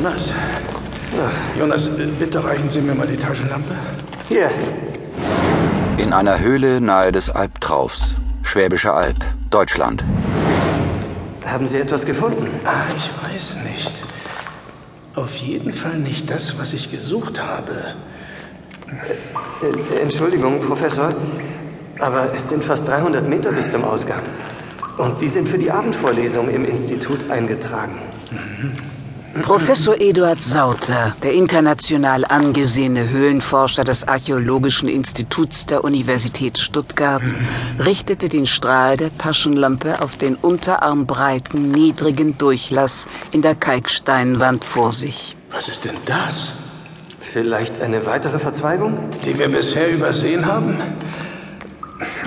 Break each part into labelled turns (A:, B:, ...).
A: Jonas? Jonas, äh, bitte reichen Sie mir mal die Taschenlampe.
B: Hier.
C: In einer Höhle nahe des Albtraufs. Schwäbische Alb, Deutschland.
B: Haben Sie etwas gefunden?
A: Ah, ich weiß nicht. Auf jeden Fall nicht das, was ich gesucht habe.
B: Äh, Entschuldigung, Professor, aber es sind fast 300 Meter bis zum Ausgang. Und Sie sind für die Abendvorlesung im Institut eingetragen.
D: Professor Eduard Sauter, der international angesehene Höhlenforscher des Archäologischen Instituts der Universität Stuttgart, richtete den Strahl der Taschenlampe auf den unterarmbreiten, niedrigen Durchlass in der Kalksteinwand vor sich.
A: Was ist denn das?
B: Vielleicht eine weitere Verzweigung?
A: Die wir bisher übersehen haben?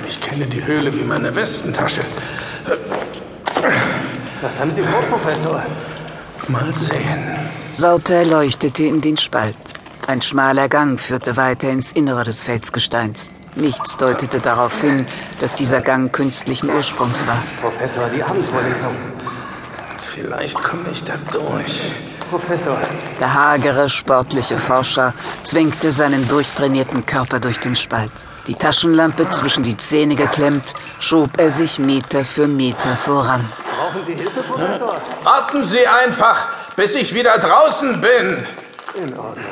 A: Ich kenne die Höhle wie meine Westentasche.
B: Was haben Sie vor, Professor?
A: Mal sehen.
D: Sauter leuchtete in den Spalt. Ein schmaler Gang führte weiter ins Innere des Felsgesteins. Nichts deutete darauf hin, dass dieser Gang künstlichen Ursprungs war.
B: Professor, die Abendvorlesung.
A: Vielleicht komme ich da durch.
B: Professor.
D: Der hagere, sportliche Forscher zwängte seinen durchtrainierten Körper durch den Spalt. Die Taschenlampe zwischen die Zähne geklemmt, schob er sich Meter für Meter voran.
B: Brauchen Sie Hilfe, Professor?
A: Warten Sie einfach, bis ich wieder draußen bin.
B: In Ordnung.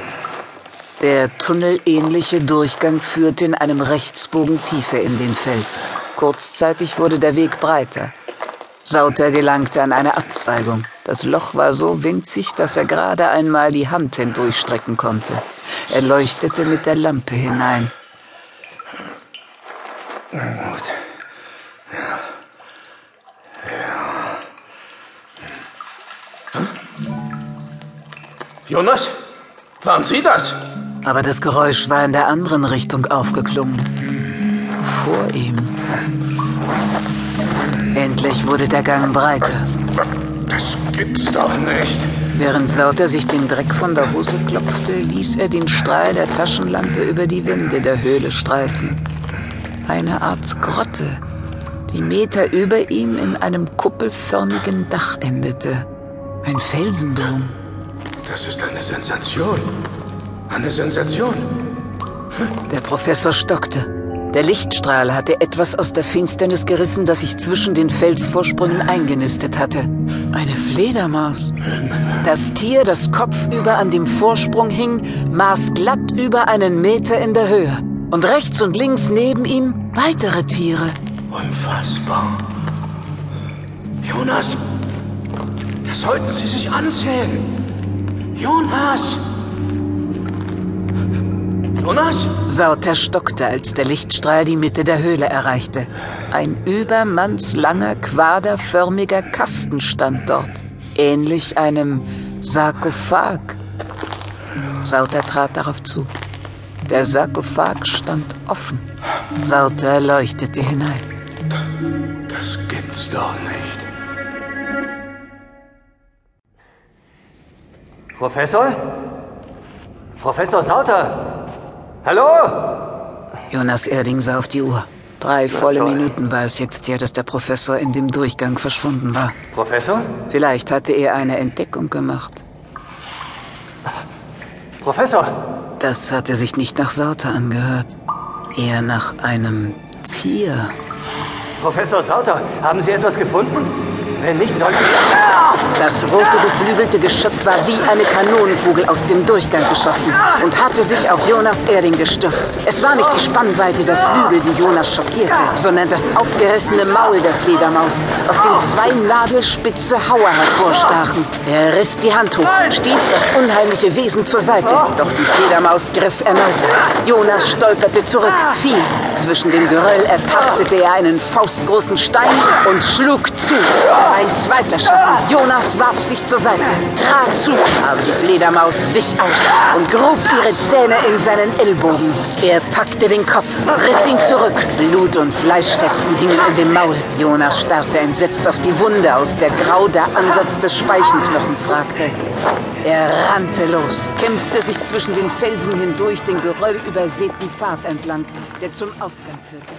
D: Der tunnelähnliche Durchgang führte in einem Rechtsbogen tiefer in den Fels. Kurzzeitig wurde der Weg breiter. Sauter gelangte an eine Abzweigung. Das Loch war so winzig, dass er gerade einmal die Hand hindurchstrecken konnte. Er leuchtete mit der Lampe hinein.
A: Jonas? Waren Sie das?
D: Aber das Geräusch war in der anderen Richtung aufgeklungen. Vor ihm. Endlich wurde der Gang breiter.
A: Das gibt's doch nicht.
D: Während Sauter sich den Dreck von der Hose klopfte, ließ er den Strahl der Taschenlampe über die Wände der Höhle streifen. Eine Art Grotte, die Meter über ihm in einem kuppelförmigen Dach endete. Ein Felsendom.
A: Das ist eine Sensation. Eine Sensation.
D: Der Professor stockte. Der Lichtstrahl hatte etwas aus der Finsternis gerissen, das sich zwischen den Felsvorsprüngen eingenistet hatte. Eine Fledermaus. Das Tier, das kopfüber an dem Vorsprung hing, maß glatt über einen Meter in der Höhe. Und rechts und links neben ihm weitere Tiere.
A: Unfassbar. Jonas, das sollten Sie sich ansehen. Jonas! Jonas?
D: Sauter stockte, als der Lichtstrahl die Mitte der Höhle erreichte. Ein übermannslanger, quaderförmiger Kasten stand dort, ähnlich einem Sarkophag. Sauter trat darauf zu. Der Sarkophag stand offen. Sauter leuchtete hinein.
A: Das gibt's doch nicht.
B: Professor? Professor Sauter? Hallo?
D: Jonas Erding sah auf die Uhr. Drei volle. Minuten war es jetzt her, dass der Professor in dem Durchgang verschwunden war.
B: Professor?
D: Vielleicht hatte er eine Entdeckung gemacht.
B: Professor?
D: Das hatte sich nicht nach Sauter angehört. Eher nach einem Tier.
B: Professor Sauter, haben Sie etwas gefunden? Wenn nicht, sollten Sie... Ah!
D: Das rote geflügelte Geschöpf war wie eine Kanonenkugel aus dem Durchgang geschossen und hatte sich auf Jonas Erding gestürzt. Es war nicht die Spannweite der Flügel, die Jonas schockierte, sondern das aufgerissene Maul der Fledermaus, aus dem zwei nadelspitze Hauer hervorstachen. Er riss die Hand hoch, stieß das unheimliche Wesen zur Seite, doch die Fledermaus griff erneut. Jonas stolperte zurück, fiel. Zwischen dem Geröll ertastete er einen faustgroßen Stein und schlug zu. Ein zweiter Schatten. Jonas warf sich zur Seite, trat zu, aber die Fledermaus wich aus und grub ihre Zähne in seinen Ellbogen. Er packte den Kopf, riss ihn zurück. Blut und Fleischfetzen hingen in dem Maul. Jonas starrte entsetzt auf die Wunde, aus der grau der Ansatz des Speichenknochens ragte. Er rannte los, kämpfte sich zwischen den Felsen hindurch den geröllübersäten Pfad entlang, der zum Ausgang führte.